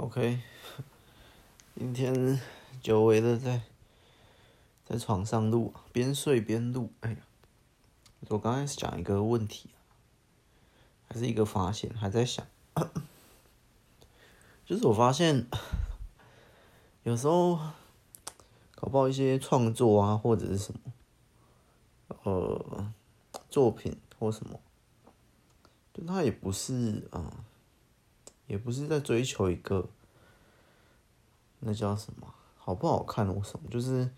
OK，今天久违的在在床上录，边睡边录。哎呀，我刚开始讲一个问题，还是一个发现，还在想，就是我发现有时候搞不好一些创作啊，或者是什么呃作品或什么，就它也不是啊。也不是在追求一个，那叫什么好不好看或什么，就是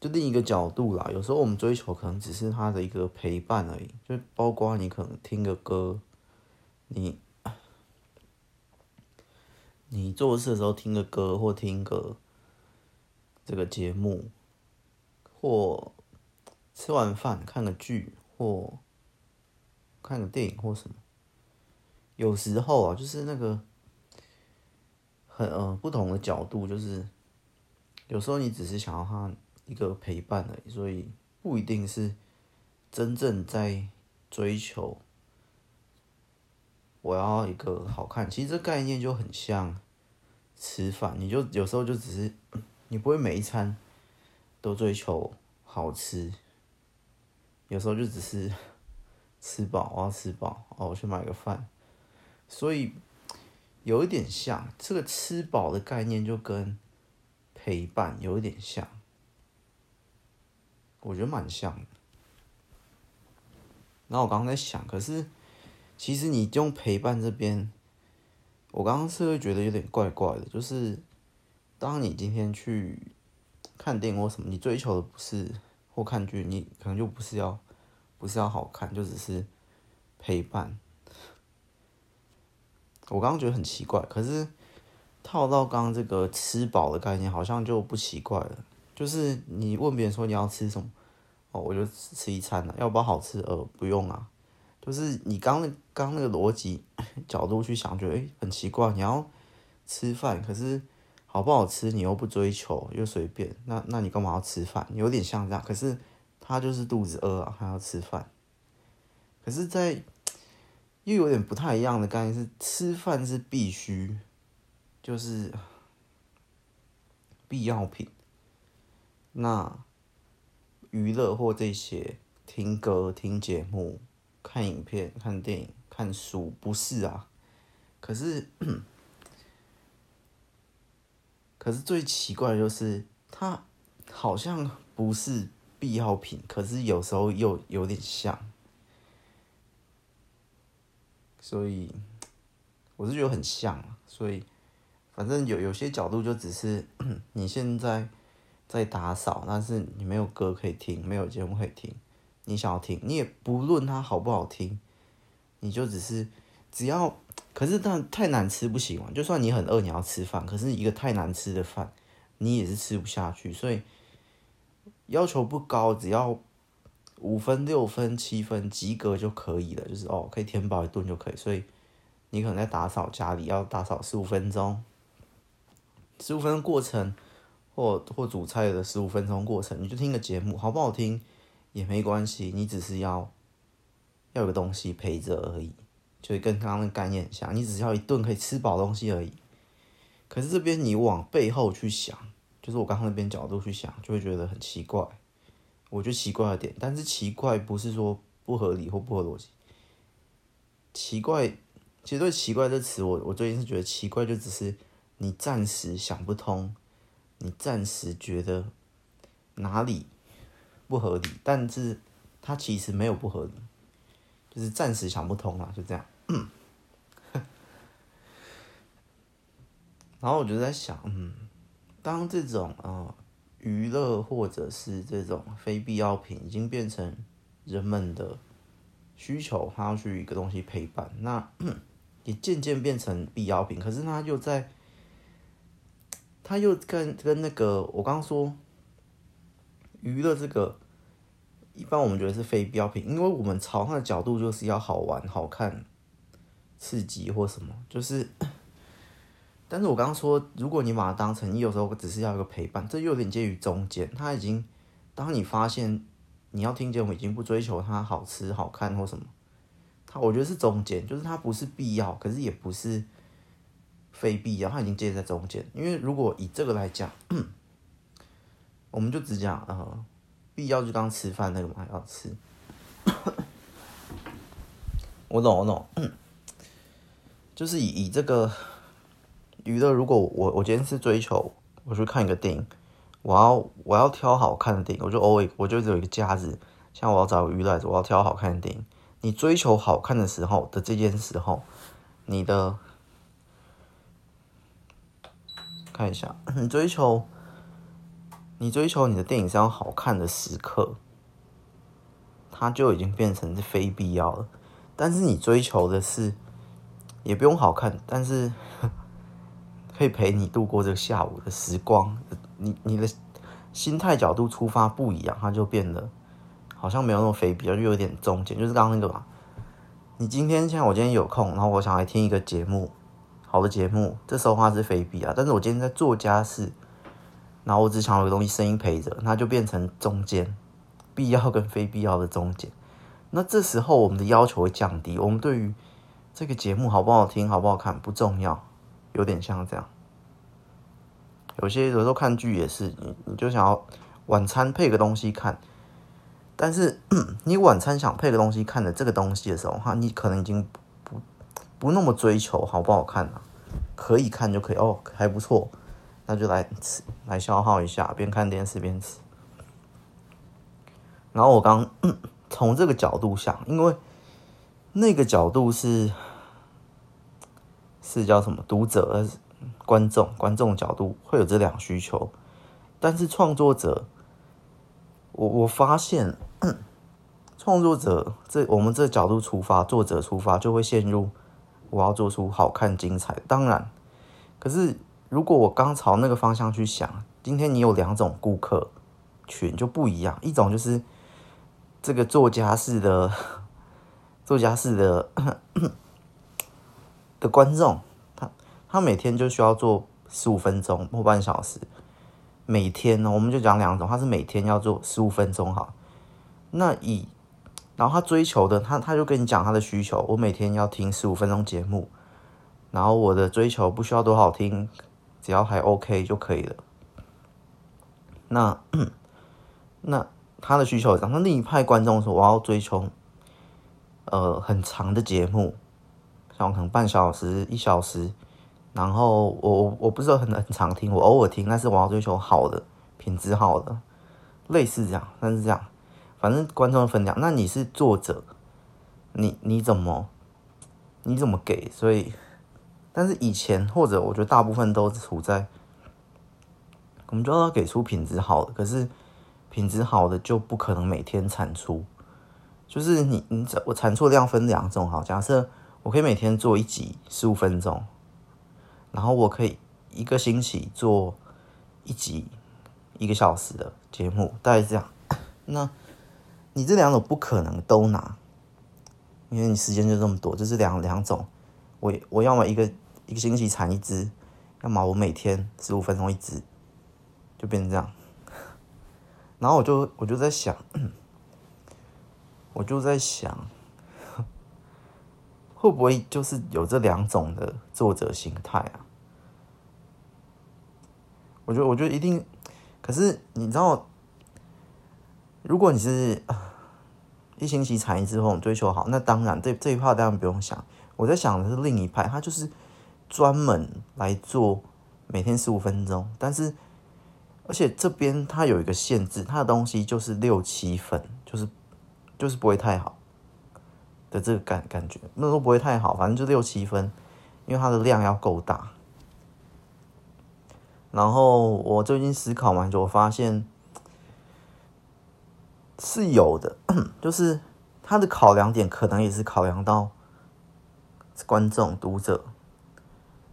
就另一个角度啦。有时候我们追求可能只是他的一个陪伴而已，就包括你可能听个歌，你你做事的时候听个歌或听个这个节目，或吃完饭看个剧或看个电影或什么。有时候啊，就是那个很呃不同的角度，就是有时候你只是想要他一个陪伴而已，所以不一定是真正在追求我要一个好看。其实这概念就很像吃饭，你就有时候就只是你不会每一餐都追求好吃，有时候就只是 吃饱，我要吃饱哦，我去买个饭。所以有一点像这个吃饱的概念，就跟陪伴有一点像，我觉得蛮像的。然后我刚刚在想，可是其实你用陪伴这边，我刚刚是会觉得有点怪怪的，就是当你今天去看电影或什么，你追求的不是或看剧，你可能就不是要不是要好看，就只是陪伴。我刚刚觉得很奇怪，可是套到刚刚这个吃饱的概念，好像就不奇怪了。就是你问别人说你要吃什么，哦，我就吃一餐了，要不好吃？呃，不用啊。就是你刚那刚那个逻辑 角度去想，觉得诶很奇怪。你要吃饭，可是好不好吃你又不追求，又随便，那那你干嘛要吃饭？有点像这样，可是他就是肚子饿啊，还要吃饭。可是，在又有点不太一样的概念是，吃饭是必须，就是必要品。那娱乐或这些听歌、听节目、看影片、看电影、看书，不是啊。可是，可是最奇怪的就是，它好像不是必要品，可是有时候又有点像。所以，我是觉得很像，所以，反正有有些角度就只是你现在在打扫，但是你没有歌可以听，没有节目可以听，你想要听，你也不论它好不好听，你就只是只要，可是但太难吃不行嘛，就算你很饿，你要吃饭，可是一个太难吃的饭，你也是吃不下去，所以要求不高，只要。五分、六分、七分及格就可以了，就是哦，可以填饱一顿就可以。所以你可能在打扫家里要打扫十五分钟，十五分钟过程，或或煮菜的十五分钟过程，你就听个节目，好不好听也没关系，你只是要要有个东西陪着而已，就跟刚刚的概念很像，你只要一顿可以吃饱东西而已。可是这边你往背后去想，就是我刚刚那边角度去想，就会觉得很奇怪。我觉得奇怪的点，但是奇怪不是说不合理或不合逻辑。奇怪，其实对“奇怪”这词，我我最近是觉得奇怪，就只是你暂时想不通，你暂时觉得哪里不合理，但是它其实没有不合理，就是暂时想不通啊，就这样。然后我就在想，嗯，当这种啊。娱乐或者是这种非必要品已经变成人们的需求，他要去一个东西陪伴，那 也渐渐变成必要品。可是他又在，他又跟跟那个我刚说娱乐这个，一般我们觉得是非必要品，因为我们朝他的角度就是要好玩、好看、刺激或什么，就是。但是我刚刚说，如果你把它当成你有时候只是要一个陪伴，这又有点介于中间。他已经，当你发现你要听见，我已经不追求它好吃好看或什么，他我觉得是中间，就是它不是必要，可是也不是非必要，它已经介在中间。因为如果以这个来讲，我们就只讲呃，必要就当吃饭那个嘛，要吃。我懂，我懂，就是以以这个娱乐，如果我我今天是追求我去看一个电影，我要我要挑好看的电影，我就偶尔我就只有一个架子，像我要找娱乐，我要挑好看的电影。你追求好看的时候的这件时候，你的。看一下，你追求，你追求你的电影是要好看的时刻，它就已经变成是非必要了。但是你追求的是，也不用好看，但是可以陪你度过这个下午的时光。你你的心态角度出发不一样，它就变得好像没有那么非必要，就有点中间。就是刚刚那个嘛，你今天像我今天有空，然后我想来听一个节目。好的节目，这时候话是非必要。但是我今天在做家事，然后我只想有个东西声音陪着，那就变成中间必要跟非必要的中间。那这时候我们的要求会降低，我们对于这个节目好不好听、好不好看不重要，有点像这样。有些有时候看剧也是，你你就想要晚餐配个东西看，但是你晚餐想配个东西看的这个东西的时候，哈，你可能已经。不不那么追求好不好看啊，可以看就可以哦，还不错，那就来吃，来消耗一下，边看电视边吃。然后我刚 从这个角度想，因为那个角度是是叫什么？读者、观众、观众角度会有这两需求，但是创作者，我我发现创作者这我们这角度出发，作者出发就会陷入。我要做出好看精彩，当然，可是如果我刚朝那个方向去想，今天你有两种顾客群就不一样，一种就是这个作家式的作家式的的观众，他他每天就需要做十五分钟或半小时，每天呢，我们就讲两种，他是每天要做十五分钟哈，那以。然后他追求的，他他就跟你讲他的需求。我每天要听十五分钟节目，然后我的追求不需要多好听，只要还 OK 就可以了。那 那他的需求，然后另一派观众说我要追求，呃，很长的节目，像可能半小时、一小时，然后我我不是很很常听，我偶尔听，但是我要追求好的品质好的，类似这样，但是这样。反正观众分享，那你是作者，你你怎么你怎么给？所以，但是以前或者我觉得大部分都处在，我们就要给出品质好的，可是品质好的就不可能每天产出。就是你你我产出量分两种，好，假设我可以每天做一集十五分钟，然后我可以一个星期做一集一个小时的节目，大概是这样。那你这两种不可能都拿，因为你时间就这么多，就是两两种。我我要么一个一个星期产一只，要么我每天十五分钟一只，就变成这样。然后我就我就在想，我就在想，会不会就是有这两种的作者心态啊？我觉得我觉得一定，可是你知道，如果你是。一星期产一次后，追求好，那当然这这一趴当然不用想。我在想的是另一派，他就是专门来做每天十五分钟，但是而且这边他有一个限制，他的东西就是六七分，就是就是不会太好的这个感感觉，那都不会太好，反正就六七分，因为它的量要够大。然后我最近思考完之后，发现。是有的，就是他的考量点可能也是考量到观众、读者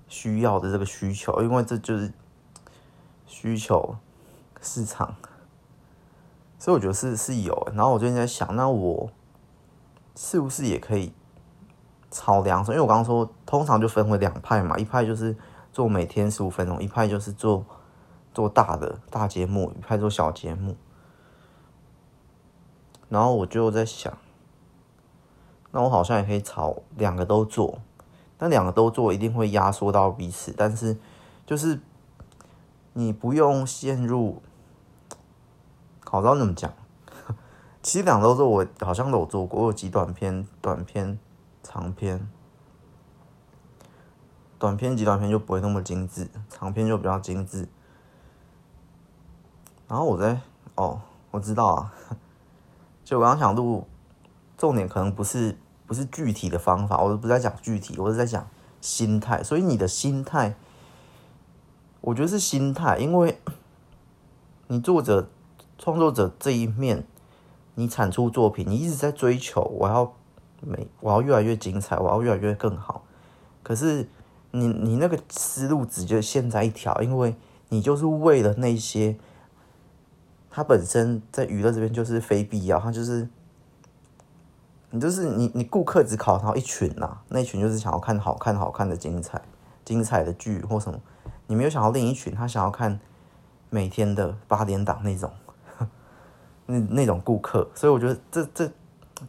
需要的这个需求，因为这就是需求市场，所以我觉得是是有。然后我最近在想，那我是不是也可以炒两种？因为我刚刚说，通常就分为两派嘛，一派就是做每天十五分钟，一派就是做做大的大节目，一派做小节目。然后我就在想，那我好像也可以炒两个都做，但两个都做一定会压缩到彼此，但是就是你不用陷入，好，知道怎么讲？其实两个都做，我好像都有做过，我有几短篇、短篇、长篇。短篇集短篇就不会那么精致，长篇就比较精致。然后我在哦，我知道啊，就我刚刚想录，重点可能不是不是具体的方法，我不是在讲具体，我是在讲心态。所以你的心态，我觉得是心态，因为你作者创作者这一面，你产出作品，你一直在追求，我要美，我要越来越精彩，我要越来越更好。可是你你那个思路只就现在一条，因为你就是为了那些。它本身在娱乐这边就是非必要，它就是你就是你你顾客只考到一群呐、啊，那群就是想要看好看好看的精彩精彩的剧或什么，你没有想到另一群他想要看每天的八点档那种那那种顾客，所以我觉得这这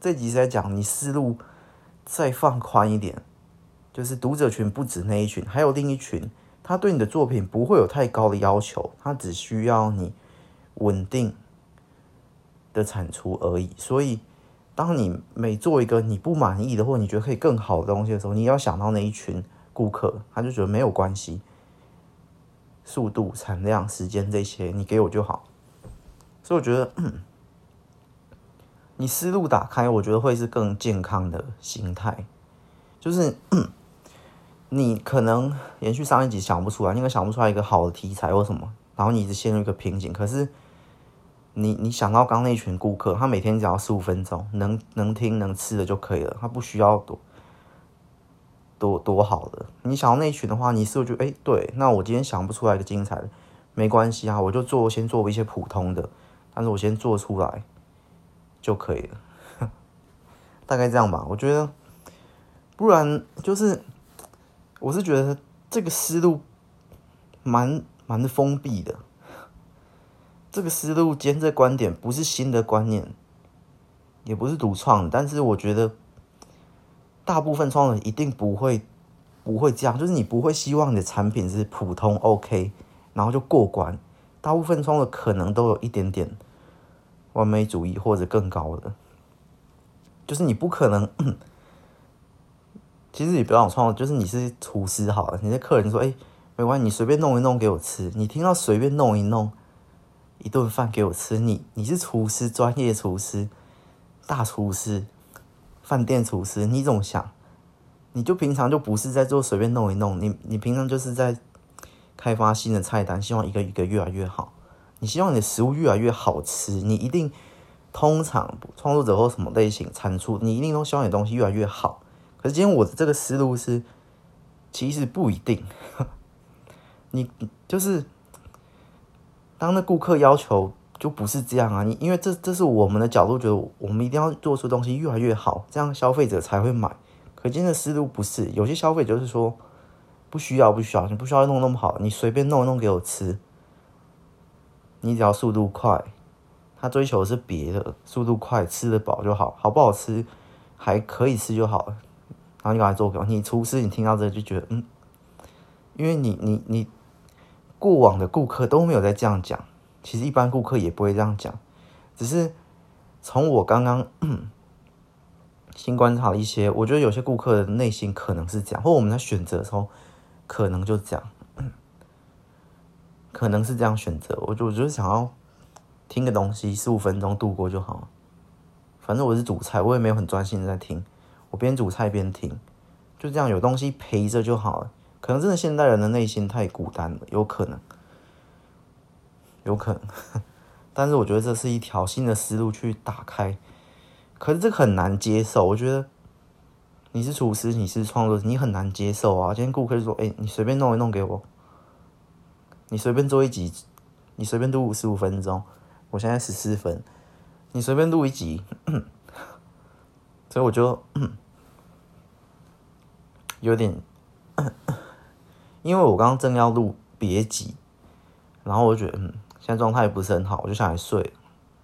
这集在讲你思路再放宽一点，就是读者群不止那一群，还有另一群，他对你的作品不会有太高的要求，他只需要你。稳定的产出而已，所以当你每做一个你不满意的，或你觉得可以更好的东西的时候，你要想到那一群顾客，他就觉得没有关系，速度、产量、时间这些你给我就好。所以我觉得你思路打开，我觉得会是更健康的心态。就是 你可能延续上一集想不出来，因为想不出来一个好的题材或什么，然后你一直陷入一个瓶颈，可是。你你想到刚那群顾客，他每天只要十五分钟，能能听能吃的就可以了，他不需要多多多好的。你想到那群的话，你是不是觉得哎，对，那我今天想不出来一个精彩的，没关系啊，我就做先做一些普通的，但是我先做出来就可以了，大概这样吧。我觉得，不然就是我是觉得这个思路蛮蛮封闭的。这个思路兼这观点不是新的观念，也不是独创，但是我觉得大部分创作者一定不会不会这样，就是你不会希望你的产品是普通 OK，然后就过关。大部分创作可能都有一点点完美主义或者更高的，就是你不可能。其实你不要创造，就是你是厨师好了，你的客人说：“哎，没关系，你随便弄一弄给我吃。”你听到随便弄一弄。一顿饭给我吃，你你是厨师，专业厨师，大厨师，饭店厨师，你怎么想？你就平常就不是在做随便弄一弄，你你平常就是在开发新的菜单，希望一个一个越来越好。你希望你的食物越来越好吃，你一定通常创作者或什么类型产出，你一定都希望你的东西越来越好。可是今天我的这个思路是，其实不一定，你就是。当那顾客要求就不是这样啊，你因为这这是我们的角度，觉得我们一定要做出东西越来越好，这样消费者才会买。可今天的思路不是，有些消费者就是说不需要不需要，你不需要弄那么好，你随便弄一弄给我吃，你只要速度快。他追求的是别的，速度快，吃得饱就好，好不好吃还可以吃就好。然后你把它做给我，你厨师你听到这就觉得嗯，因为你你你。过往的顾客都没有在这样讲，其实一般顾客也不会这样讲，只是从我刚刚新观察一些，我觉得有些顾客的内心可能是这样，或我们在选择的时候可能就这样，可能是这样选择。我就我就是想要听个东西，十五分钟度过就好，反正我是煮菜，我也没有很专心的在听，我边煮菜边听，就这样有东西陪着就好了。可能真的现代人的内心太孤单了，有可能，有可能，但是我觉得这是一条新的思路去打开，可是这个很难接受。我觉得你是厨师，你是创作者，你很难接受啊。今天顾客就说：“哎，你随便弄一弄给我，你随便做一集，你随便录十五分钟，我现在十四分，你随便录一集。”所以我就有点。因为我刚刚正要录别集，然后我就觉得嗯，现在状态不是很好，我就想来睡，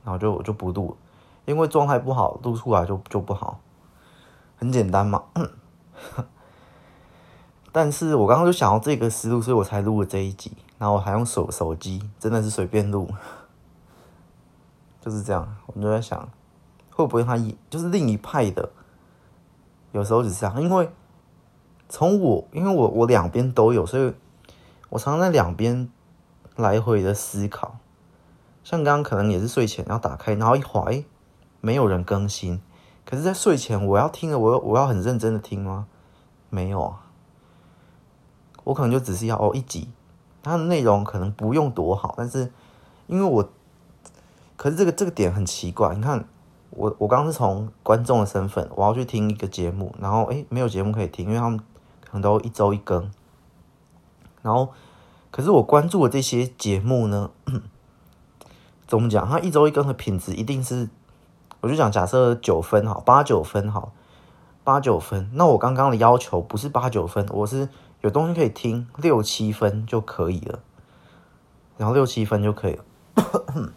然后就我就不录，因为状态不好，录出来就就不好，很简单嘛。但是我刚刚就想到这个思路，所以我才录了这一集。然后我还用手手机，真的是随便录，就是这样。我就在想，会不会他一就是另一派的，有时候只是这样。因为从我，因为我我两边都有，所以我常常在两边来回的思考。像刚刚可能也是睡前要打开，然后一划，哎，没有人更新。可是，在睡前我要听的，我要我要很认真的听吗？没有啊。我可能就只是要哦一集，它的内容可能不用多好，但是因为我，可是这个这个点很奇怪。你看，我我刚刚是从观众的身份，我要去听一个节目，然后诶没有节目可以听，因为他们可能都一周一更。然后，可是我关注的这些节目呢，怎么讲？它一周一更的品质一定是，我就讲假设九分好，八九分好，八九分。那我刚刚的要求不是八九分，我是。有东西可以听，六七分就可以了，然后六七分就可以了。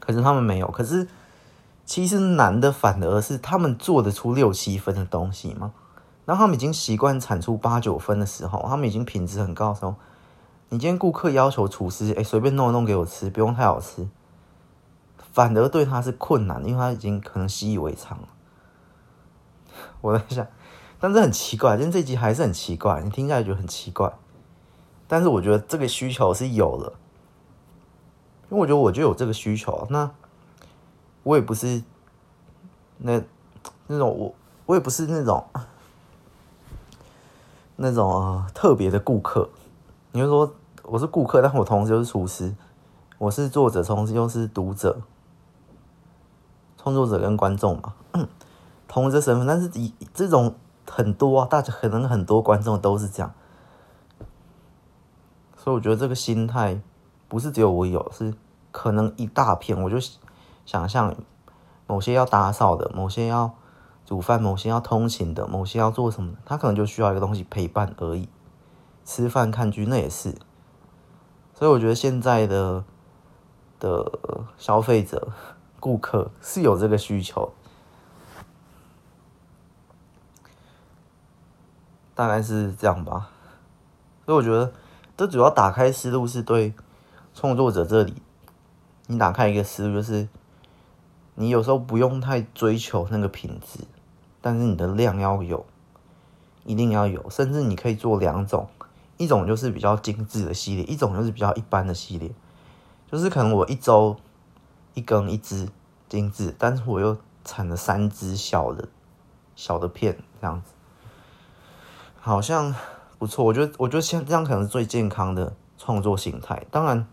可是他们没有，可是其实难的反而是他们做得出六七分的东西吗？然后他们已经习惯产出八九分的时候，他们已经品质很高的时候，你今天顾客要求厨师，哎，随便弄一弄给我吃，不用太好吃，反而对他是困难，因为他已经可能习以为常了。我在想。但是很奇怪，今天这集还是很奇怪，你听起来觉得很奇怪。但是我觉得这个需求是有了，因为我觉得我就有这个需求。那我也不是那那种我我也不是那种那种呃特别的顾客。你就说我是顾客，但我同时又是厨师，我是作者，同时又是读者、创作者跟观众嘛，同一个身份。但是以这种。很多啊，大家可能很多观众都是这样，所以我觉得这个心态不是只有我有，是可能一大片。我就想象某些要打扫的，某些要煮饭，某些要通勤的，某些要做什么，他可能就需要一个东西陪伴而已。吃饭看剧那也是，所以我觉得现在的的消费者顾客是有这个需求。大概是这样吧，所以我觉得这主要打开思路是对创作者这里，你打开一个思路就是，你有时候不用太追求那个品质，但是你的量要有，一定要有，甚至你可以做两种，一种就是比较精致的系列，一种就是比较一般的系列，就是可能我一周一更一支精致，但是我又产了三支小的小的片这样子。好像不错，我觉得，我觉得像这样可能是最健康的创作形态。当然，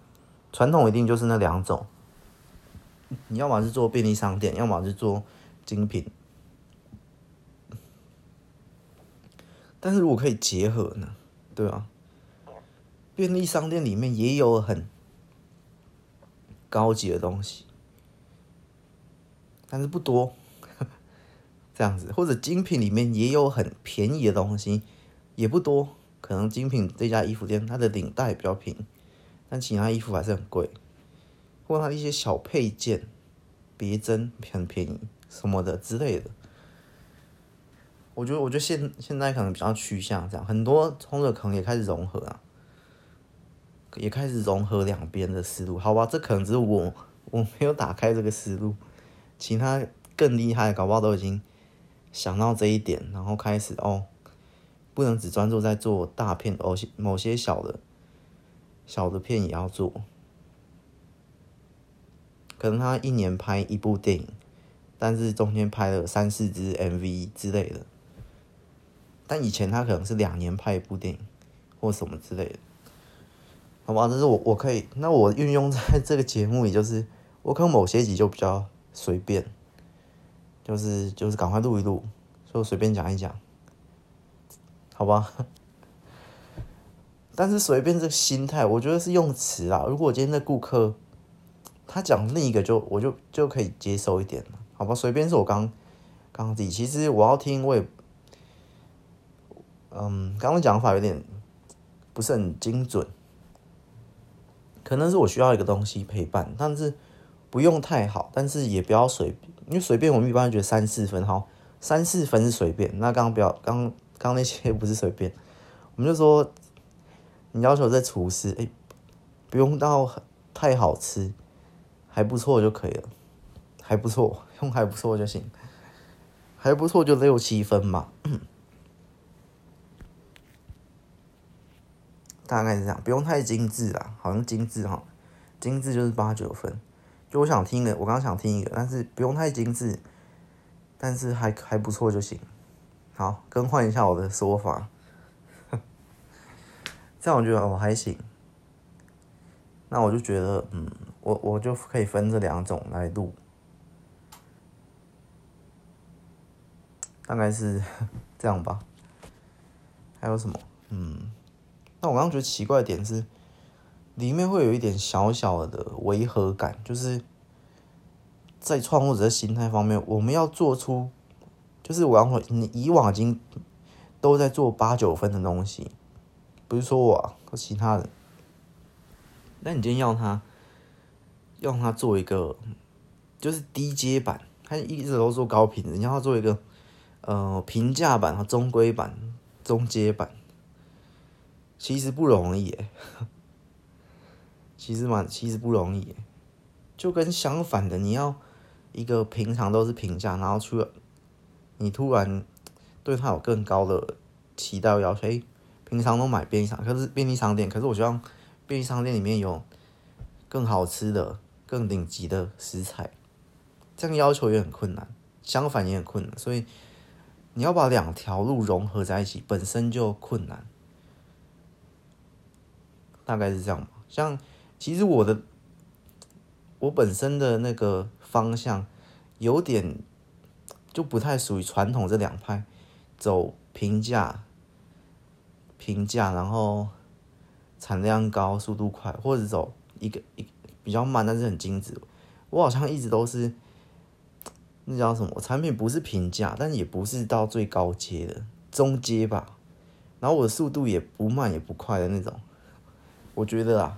传统一定就是那两种，你要么是做便利商店，要么是做精品。但是如果可以结合呢？对啊？便利商店里面也有很高级的东西，但是不多，这样子，或者精品里面也有很便宜的东西。也不多，可能精品这家衣服店它的领带比较平，但其他衣服还是很贵，或者它一些小配件、别针很便宜什么的之类的。我觉得，我觉得现现在可能比较趋向这样，很多冲着可能也开始融合啊，也开始融合两边的思路。好吧，这可能只是我我没有打开这个思路，其他更厉害的搞不好都已经想到这一点，然后开始哦。不能只专注在做大片，某些某些小的、小的片也要做。可能他一年拍一部电影，但是中间拍了三四支 MV 之类的。但以前他可能是两年拍一部电影，或什么之类的。好吧，但是我我可以，那我运用在这个节目里，就是我可能某些集就比较随便，就是就是赶快录一录，就随便讲一讲。好吧，但是随便这个心态，我觉得是用词啊。如果今天的顾客他讲另一个就，我就就可以接受一点了。好吧，随便是我刚刚自己，其实我要听，我也嗯，刚刚讲法有点不是很精准，可能是我需要一个东西陪伴，但是不用太好，但是也不要随，因为随便我们一般觉得三四分好，三四分是随便。那刚刚不要刚。刚那些不是随便，我们就说你要求这厨师，哎、不用到太好吃，还不错就可以了，还不错，用还不错就行，还不错就六七分嘛，大概是这样，不用太精致啦，好像精致哈，精致就是八九分，就我想听的，我刚刚想听一个，但是不用太精致，但是还还不错就行。好，更换一下我的说法，这样我觉得我还行。那我就觉得，嗯，我我就可以分这两种来录，大概是 这样吧。还有什么？嗯，那我刚刚觉得奇怪的点是，里面会有一点小小的违和感，就是在创作者的心态方面，我们要做出。就是我要说，你以往已经都在做八九分的东西，不是说我，和其他人。那你今天要他，要他做一个，就是低阶版，他一直都做高品质，你要他做一个，呃，平价版和中规版、中阶版，其实不容易，其实蛮，其实不容易，就跟相反的，你要一个平常都是平价，然后出了。你突然对他有更高的期待要求，平常都买便利商，可是便利商店，可是我希望便利商店里面有更好吃的、更顶级的食材，这样要求也很困难，相反也很困难，所以你要把两条路融合在一起，本身就困难，大概是这样吧。像其实我的我本身的那个方向有点。就不太属于传统这两派，走平价、平价，然后产量高、速度快，或者走一个一比较慢但是很精致。我好像一直都是那叫什么？产品不是平价，但也不是到最高阶的中阶吧。然后我的速度也不慢也不快的那种。我觉得啊，